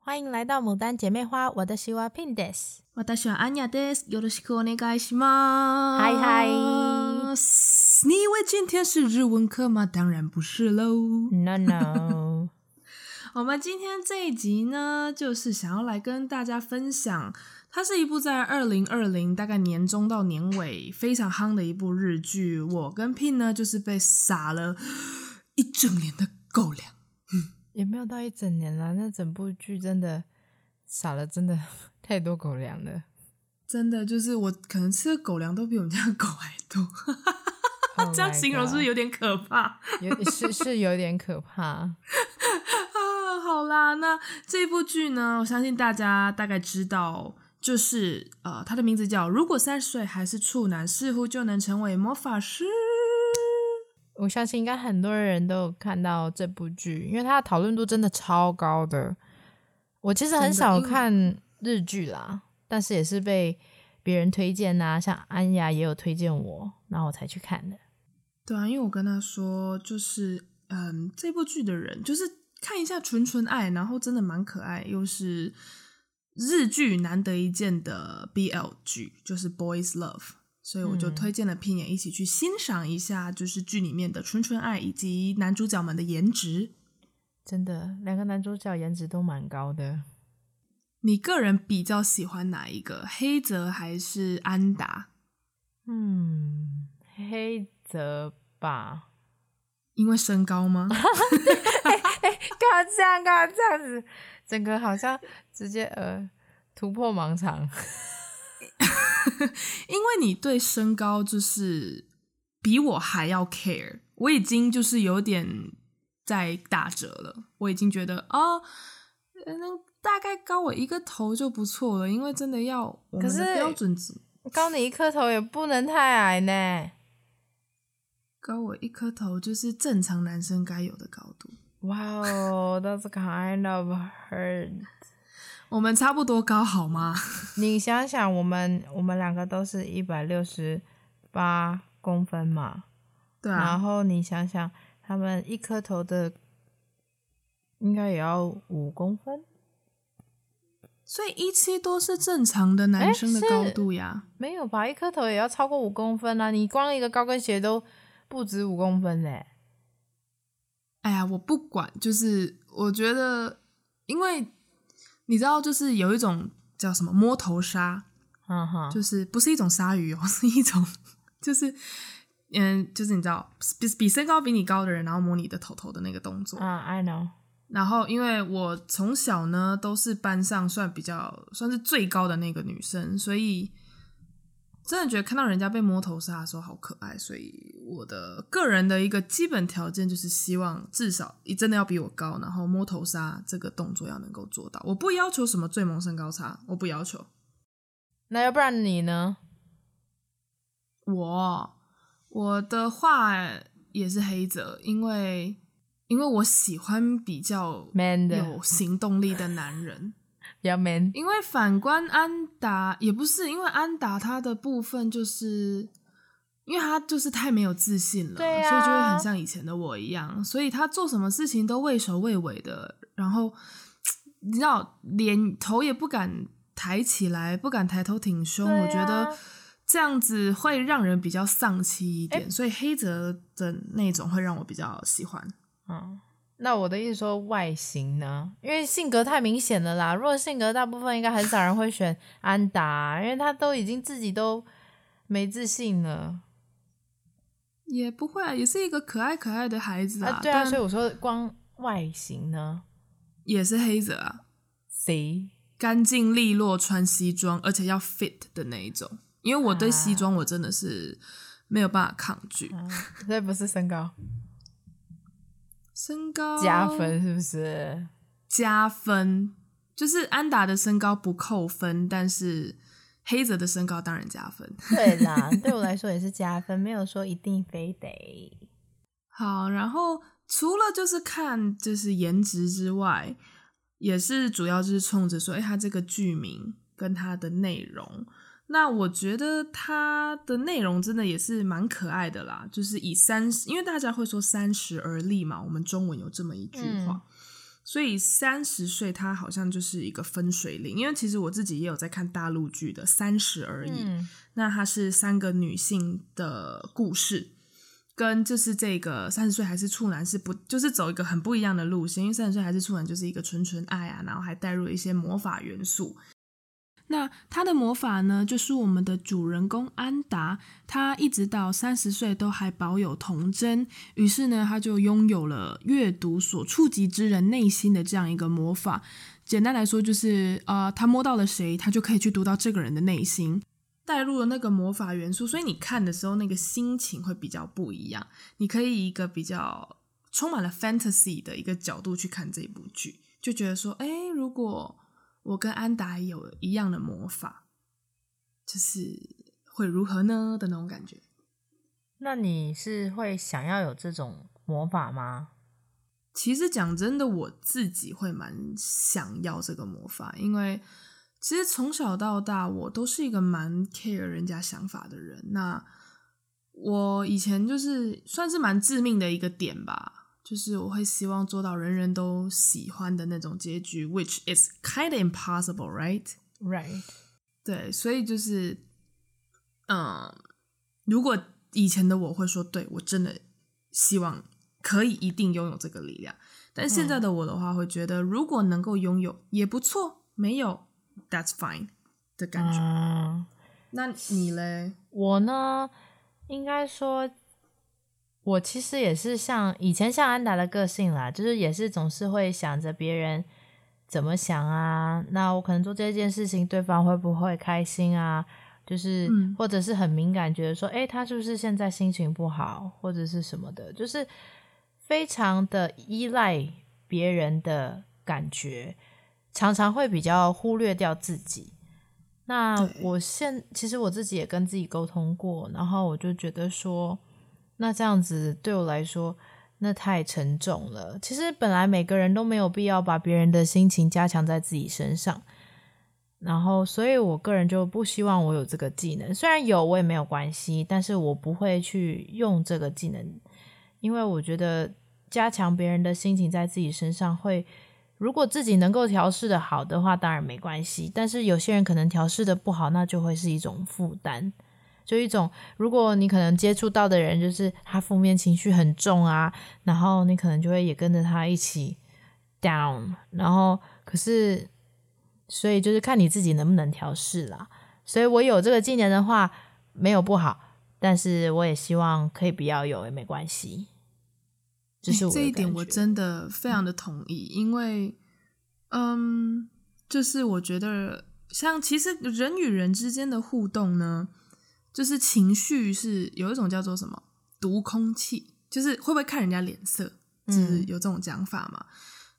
欢迎来到牡丹姐妹花，我的西瓦 Pin です。我的喜欢安雅です。よろしくお愿いします。嗨嗨，你以为今天是日文课吗？当然不是喽。No No，我们今天这一集呢，就是想要来跟大家分享，它是一部在二零二零大概年中到年尾非常夯的一部日剧。我跟 Pin 呢，就是被撒了一整年的狗粮。 也没有到一整年了，那整部剧真的撒了，真的 太多狗粮了。真的就是我可能吃的狗粮都比我们家的狗还多。Oh、这样形容是不是有点可怕？有是是有点可怕 啊！好啦，那这部剧呢，我相信大家大概知道，就是呃，它的名字叫《如果三十岁还是处男，似乎就能成为魔法师》。我相信应该很多人都有看到这部剧，因为它的讨论度真的超高的。我其实很少看日剧啦，但是也是被别人推荐呐、啊，像安雅也有推荐我，然后我才去看的。对啊，因为我跟他说，就是嗯，这部剧的人就是看一下纯纯爱，然后真的蛮可爱，又是日剧难得一见的 BL 剧，就是 Boys Love。所以我就推荐了 Pin 也一起去欣赏一下，就是剧里面的纯纯爱以及男主角们的颜值。真的，两个男主角颜值都蛮高的。你个人比较喜欢哪一个？黑泽还是安达？嗯，黑泽吧。因为身高吗？干嘛这样？干嘛这样子？整个好像直接呃突破盲肠。因为你对身高就是比我还要 care，我已经就是有点在打折了。我已经觉得哦，能大概高我一个头就不错了。因为真的要我们的标准值，高你一颗头也不能太矮呢。高我一颗头就是正常男生该有的高度。哇哦，That's kind of hurt。我们差不多高好吗？你想想，我们我们两个都是一百六十八公分嘛，对啊。然后你想想，他们一颗头的应该也要五公分，所以一七多是正常的男生的高度呀？没有吧？一颗头也要超过五公分啊！你光一个高跟鞋都不止五公分嘞。哎呀，我不管，就是我觉得，因为。你知道，就是有一种叫什么摸头鲨，嗯哼，就是不是一种鲨鱼哦，是一种，就是嗯，就是你知道，比比身高比你高的人，然后摸你的头头的那个动作。啊、uh,，I know。然后，因为我从小呢都是班上算比较算是最高的那个女生，所以。真的觉得看到人家被摸头杀的时候好可爱，所以我的个人的一个基本条件就是希望至少你真的要比我高，然后摸头杀这个动作要能够做到。我不要求什么最萌身高差，我不要求。那要不然你呢？我我的话也是黑泽，因为因为我喜欢比较 man 的有行动力的男人。要 man，因为反观安达也不是，因为安达他的部分就是，因为他就是太没有自信了，对啊，所以就会很像以前的我一样，所以他做什么事情都畏首畏尾的，然后 你知道，脸头也不敢抬起来，不敢抬头挺胸，啊，我觉得这样子会让人比较丧气一点，欸，所以黑泽的那种会让我比较喜欢，嗯。那我的意思说外形呢？因为性格太明显了啦。如果性格大部分应该很少人会选安达，因为他都已经自己都没自信了。也不会啊，也是一个可爱可爱的孩子啊。啊对啊，所以我说光外形呢，也是黑泽啊。谁？干净利落，穿西装，而且要 fit 的那一种。因为我对西装我真的是没有办法抗拒。啊啊、所以不是身高。身高加分是不是？加分就是安达的身高不扣分，但是黑泽的身高当然加分。对啦，对我来说也是加分，没有说一定非得。好，然后除了就是看就是颜值之外，也是主要就是冲着说，哎，他这个剧名跟他的内容。那我觉得它的内容真的也是蛮可爱的啦，就是以三十，因为大家会说三十而立嘛，我们中文有这么一句话。嗯、所以三十岁它好像就是一个分水岭。因为其实我自己也有在看大陆剧的《三十而已》，嗯，那它是三个女性的故事，跟就是这个三十岁还是处男是不就是走一个很不一样的路线。因为三十岁还是处男就是一个纯纯爱啊，然后还带入一些魔法元素。那他的魔法呢，就是我们的主人公安达，他一直到三十岁都还保有童真，于是呢，他就拥有了阅读所触及之人内心的这样一个魔法。简单来说，就是啊、呃，他摸到了谁，他就可以去读到这个人的内心，带入了那个魔法元素，所以你看的时候，那个心情会比较不一样。你可以以一个比较充满了 fantasy 的一个角度去看这部剧，就觉得说，哎，如果。我跟安达有一样的魔法，就是会如何呢的那种感觉。那你是会想要有这种魔法吗？其实讲真的，我自己会蛮想要这个魔法，因为其实从小到大我都是一个蛮 care 人家想法的人。那我以前就是算是蛮致命的一个点吧。就是我会希望做到人人都喜欢的那种结局，which is kind of impossible, right? Right. 对，所以就是，嗯，如果以前的我会说，对，我真的希望可以一定拥有这个力量，但现在的我的话会觉得，如果能够拥有也不错，没有，that's fine 的感觉。嗯，那你嘞？我呢，应该说。我其实也是像以前像安达的个性啦，就是也是总是会想着别人怎么想啊，那我可能做这件事情，对方会不会开心啊？就是或者是很敏感，觉得说，诶，他是不是现在心情不好，或者是什么的，就是非常的依赖别人的感觉，常常会比较忽略掉自己。那我现其实我自己也跟自己沟通过，然后我就觉得说。那这样子对我来说，那太沉重了。其实本来每个人都没有必要把别人的心情加强在自己身上，然后，所以我个人就不希望我有这个技能。虽然有，我也没有关系，但是我不会去用这个技能，因为我觉得加强别人的心情在自己身上会，如果自己能够调试的好的话，当然没关系。但是有些人可能调试的不好，那就会是一种负担。就一种，如果你可能接触到的人就是他负面情绪很重啊，然后你可能就会也跟着他一起 down，然后可是，所以就是看你自己能不能调试啦。所以我有这个技能的话，没有不好，但是我也希望可以不要有也没关系。就是我、欸、这一点我真的非常的同意，嗯、因为，嗯，就是我觉得像其实人与人之间的互动呢。就是情绪是有一种叫做什么读空气，就是会不会看人家脸色，就是有这种讲法嘛？嗯、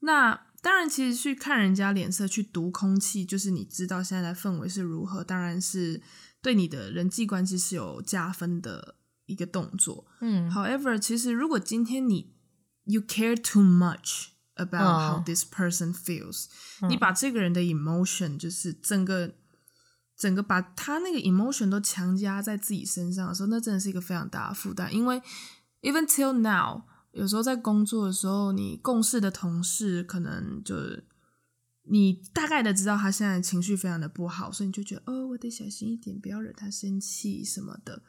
那当然，其实去看人家脸色去读空气，就是你知道现在的氛围是如何，当然是对你的人际关系是有加分的一个动作。嗯，However，其实如果今天你 you care too much about how this person feels，哦、你把这个人的 emotion 就是整个。整个把他那个 emotion 都强加在自己身上的时候，那真的是一个非常大的负担。因为 even till now，有时候在工作的时候，你共事的同事可能就是你大概的知道他现在情绪非常的不好，所以你就觉得哦，我得小心一点，不要惹他生气什么的，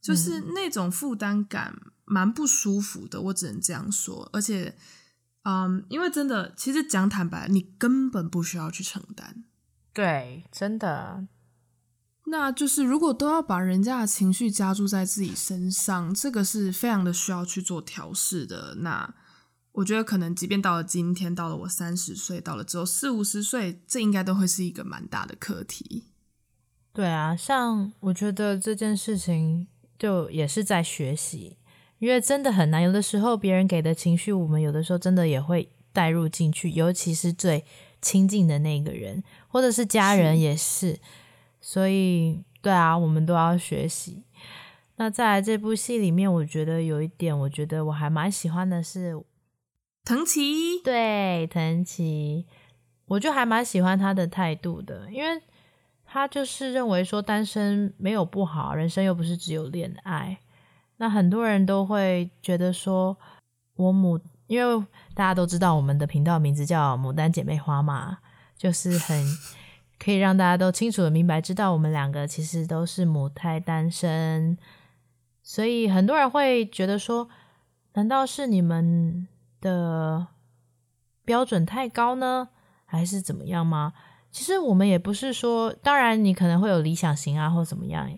就是那种负担感蛮不舒服的。我只能这样说。而且，嗯，因为真的，其实讲坦白，你根本不需要去承担。对，真的。那就是，如果都要把人家的情绪加注在自己身上，这个是非常的需要去做调试的。那我觉得，可能即便到了今天，到了我三十岁，到了之后四五十岁，这应该都会是一个蛮大的课题。对啊，像我觉得这件事情就也是在学习，因为真的很难。有的时候别人给的情绪，我们有的时候真的也会带入进去，尤其是最亲近的那个人，或者是家人也是。是所以，对啊，我们都要学习。那再来这部戏里面，我觉得有一点，我觉得我还蛮喜欢的是藤崎。对，藤崎，我就还蛮喜欢他的态度的，因为他就是认为说单身没有不好，人生又不是只有恋爱。那很多人都会觉得说，我母因为大家都知道我们的频道名字叫牡丹姐妹花嘛，就是很可以让大家都清楚的明白，知道我们两个其实都是母胎单身，所以很多人会觉得说，难道是你们的标准太高呢，还是怎么样吗？其实我们也不是说，当然你可能会有理想型啊，或怎么样，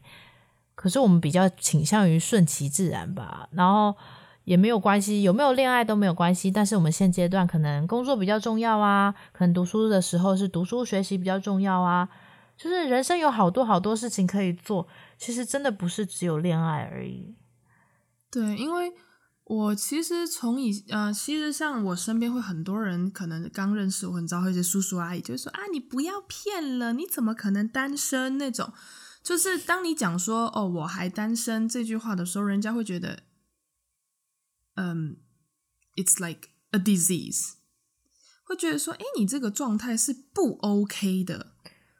可是我们比较倾向于顺其自然吧。然后也没有关系，有没有恋爱都没有关系。但是我们现阶段可能工作比较重要啊，可能读书的时候是读书学习比较重要啊。就是人生有好多好多事情可以做，其实真的不是只有恋爱而已。对，因为。我其实从以呃，其实像我身边会很多人，可能刚认识我，很早会一些叔叔阿姨就是说啊，你不要骗了，你怎么可能单身那种？就是当你讲说哦，我还单身这句话的时候，人家会觉得，嗯，it's like a disease，会觉得说，哎，你这个状态是不 OK 的。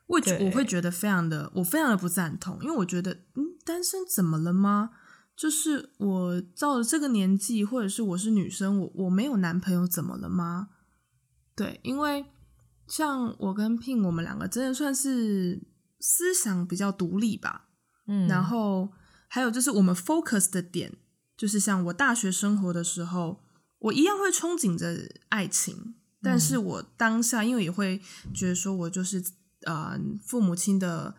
我我会觉得非常的，我非常的不赞同，因为我觉得，嗯，单身怎么了吗？就是我到了这个年纪，或者是我是女生，我我没有男朋友怎么了吗？对，因为像我跟 Pin，我们两个真的算是思想比较独立吧。嗯，然后还有就是我们 focus 的点，就是像我大学生活的时候，我一样会憧憬着爱情，但是我当下因为也会觉得说我就是呃父母亲的。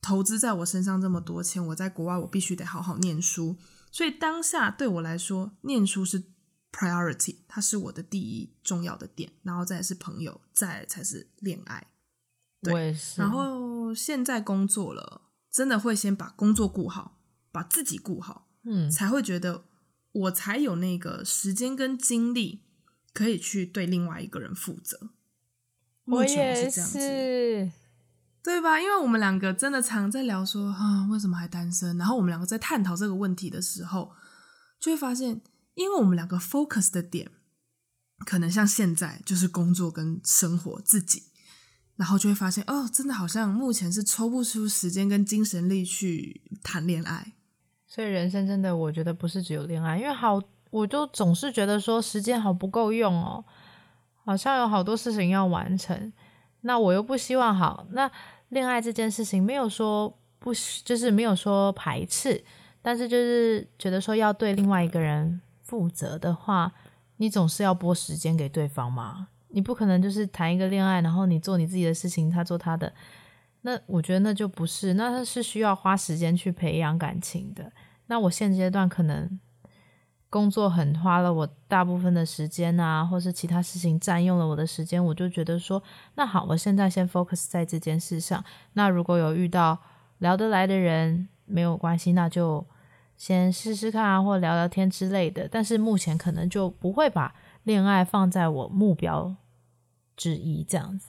投资在我身上这么多钱，我在国外我必须得好好念书，所以当下对我来说，念书是 priority，它是我的第一重要的点，然后再是朋友，再才是恋爱。对，我也是。然后现在工作了，真的会先把工作顾好，把自己顾好，嗯，才会觉得我才有那个时间跟精力可以去对另外一个人负责。我也是。这样子对吧？因为我们两个真的常在聊说啊，为什么还单身？然后我们两个在探讨这个问题的时候，就会发现，因为我们两个 focus 的点，可能像现在就是工作跟生活自己，然后就会发现哦，真的好像目前是抽不出时间跟精神力去谈恋爱。所以人生真的，我觉得不是只有恋爱，因为好，我就总是觉得说时间好不够用哦，好像有好多事情要完成。那我又不希望好，那恋爱这件事情没有说不，就是没有说排斥，但是就是觉得说要对另外一个人负责的话，你总是要拨时间给对方嘛。你不可能就是谈一个恋爱，然后你做你自己的事情，他做他的。那我觉得那就不是，那他是需要花时间去培养感情的。那我现阶段可能。工作很花了我大部分的时间啊，或是其他事情占用了我的时间，我就觉得说，那好，我现在先 focus 在这件事上。那如果有遇到聊得来的人，没有关系，那就先试试看啊，或聊聊天之类的。但是目前可能就不会把恋爱放在我目标之一这样子。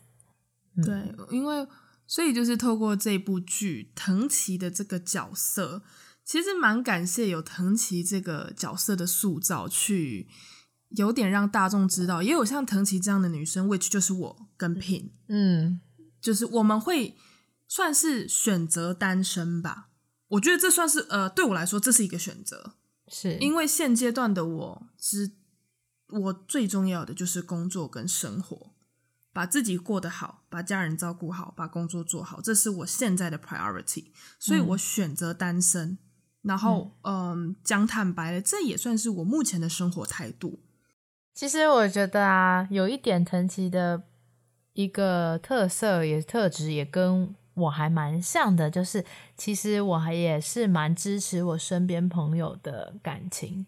嗯、对，因为所以就是透过这部剧藤崎的这个角色。其实蛮感谢有藤崎这个角色的塑造，去有点让大众知道，也有像藤崎这样的女生，which 就是我跟 Pin，嗯，就是我们会算是选择单身吧。我觉得这算是呃，对我来说这是一个选择，是。因为现阶段的我，是我最重要的就是工作跟生活，把自己过得好，把家人照顾好，把工作做好，这是我现在的 priority，所以我选择单身。嗯然后，嗯，讲坦白了，这也算是我目前的生活态度。其实我觉得啊，有一点藤崎的一个特色也特质也跟我还蛮像的，就是其实我还也是蛮支持我身边朋友的感情，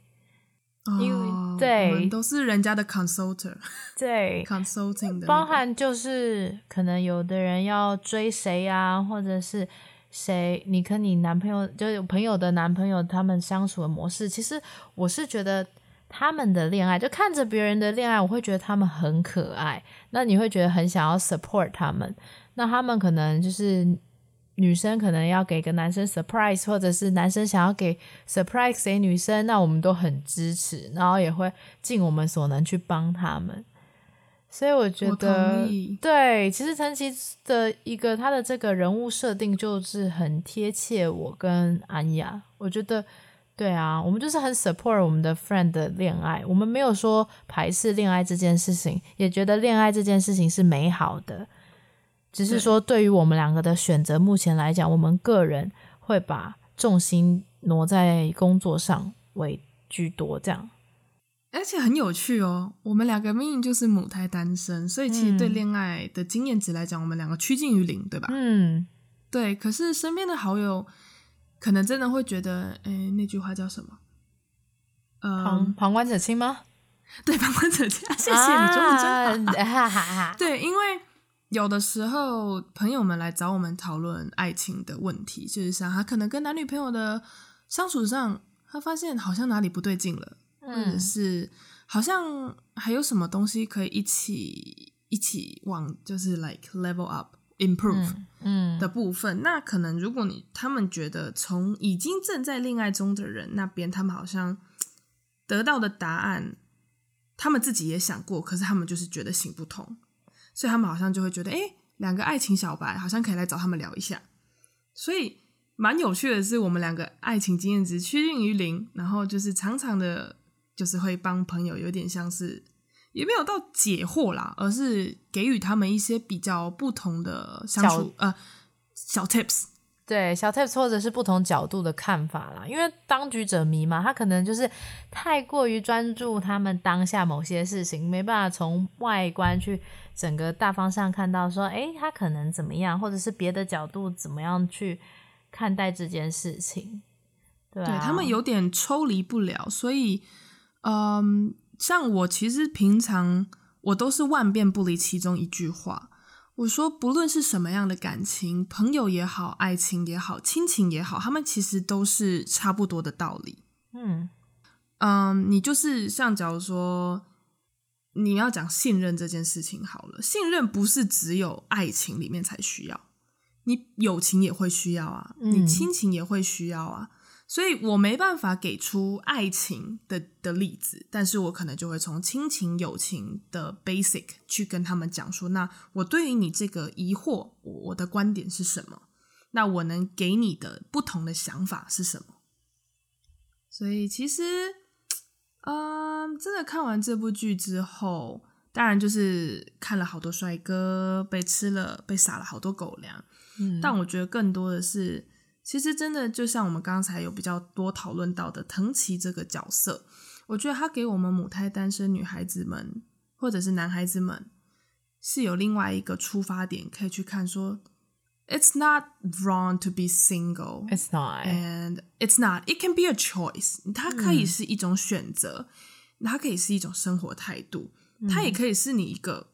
哦、因为对，都是人家的 consultant，对，consulting 的、那个，包含就是可能有的人要追谁啊，或者是。谁？你跟你男朋友，就是朋友的男朋友，他们相处的模式，其实我是觉得他们的恋爱，就看着别人的恋爱，我会觉得他们很可爱。那你会觉得很想要 support 他们。那他们可能就是女生，可能要给个男生 surprise，或者是男生想要给 surprise 给女生，那我们都很支持，然后也会尽我们所能去帮他们。所以我觉得，对，其实陈琦的一个他的这个人物设定就是很贴切我跟安雅。我觉得，对啊，我们就是很 support 我们的 friend 的恋爱，我们没有说排斥恋爱这件事情，也觉得恋爱这件事情是美好的，只是说对于我们两个的选择，目前来讲，我们个人会把重心挪在工作上为居多，这样。而且很有趣哦，我们两个命运就是母胎单身，所以其实对恋爱的经验值来讲，嗯、我们两个趋近于零，对吧？嗯，对。可是身边的好友可能真的会觉得，哎，那句话叫什么？呃，旁旁观者清吗？对，旁观者清。谢谢你，中文真好。啊、对，因为有的时候朋友们来找我们讨论爱情的问题，就是像他可能跟男女朋友的相处上，他发现好像哪里不对劲了。或者是好像还有什么东西可以一起一起往就是 like level up improve 嗯。的部分，嗯、那可能如果你他们觉得从已经正在恋爱中的人那边，他们好像得到的答案，他们自己也想过，可是他们就是觉得行不通，所以他们好像就会觉得，诶，两个爱情小白好像可以来找他们聊一下，所以蛮有趣的是，我们两个爱情经验值趋近于零，然后就是常常的。就是会帮朋友，有点像是也没有到解惑啦，而是给予他们一些比较不同的相处小呃小 tips，对小 tips 或者是不同角度的看法啦。因为当局者迷嘛，他可能就是太过于专注他们当下某些事情，没办法从外观去整个大方向看到说，诶，他可能怎么样，或者是别的角度怎么样去看待这件事情。对啊，对，他们有点抽离不了，所以。嗯，像我其实平常我都是万变不离其中一句话。我说，不论是什么样的感情，朋友也好，爱情也好，亲情也好，他们其实都是差不多的道理。嗯嗯，你就是像假如说你要讲信任这件事情好了，信任不是只有爱情里面才需要，你友情也会需要啊，你亲情也会需要啊。所以我没办法给出爱情的的例子，但是我可能就会从亲情、友情的 basic 去跟他们讲说，那我对于你这个疑惑，我的观点是什么？那我能给你的不同的想法是什么？所以其实，嗯，真的看完这部剧之后，当然就是看了好多帅哥，被吃了，被撒了好多狗粮，嗯，但我觉得更多的是。其实真的就像我们刚才有比较多讨论到的藤崎这个角色，我觉得他给我们母胎单身女孩子们或者是男孩子们是有另外一个出发点可以去看说，It's not wrong to be single. It's not. And it's not. It can be a choice. 它可以是一种选择，嗯、它可以是一种生活态度，它也可以是你一个，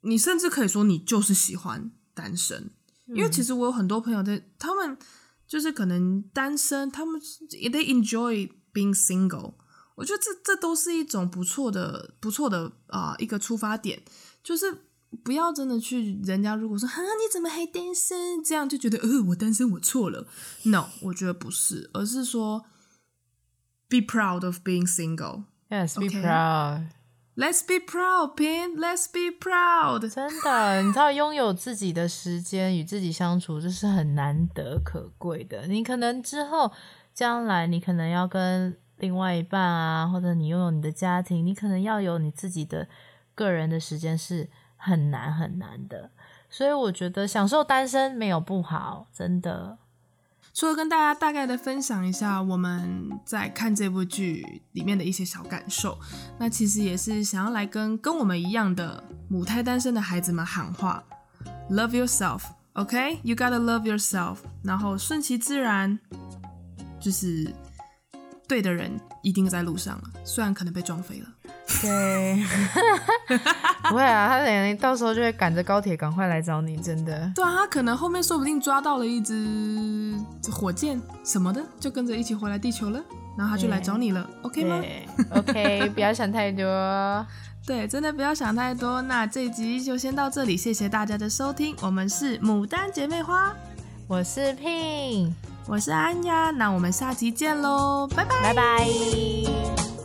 你甚至可以说你就是喜欢单身，因为其实我有很多朋友在他们。就是可能单身，他们 they enjoy being single。我觉得这这都是一种不错的、不错的啊、呃、一个出发点。就是不要真的去人家如果说哈你怎么还单身，这样就觉得呃我单身我错了。No，我觉得不是，而是说 be proud of being single。Yes, be proud. Let's be proud, Pin. Let's be proud. 真的，你知道拥有自己的时间与自己相处，这是很难得可贵的。你可能之后将来，你可能要跟另外一半啊，或者你拥有你的家庭，你可能要有你自己的个人的时间，是很难很难的。所以我觉得享受单身没有不好，真的。除了跟大家大概的分享一下我们在看这部剧里面的一些小感受，那其实也是想要来跟跟我们一样的母胎单身的孩子们喊话：Love yourself，OK？You gotta love yourself。然后顺其自然，就是对的人一定在路上了，虽然可能被撞飞了。对，不会啊，他等于到时候就会赶着高铁赶快来找你，真的。对啊，他可能后面说不定抓到了一只火箭什么的，就跟着一起回来地球了，然后他就来找你了，OK 吗？OK，不要想太多。对，真的不要想太多。那这一集就先到这里，谢谢大家的收听。我们是牡丹姐妹花，我是 Pin，我是安雅，那我们下集见喽，拜拜，拜拜。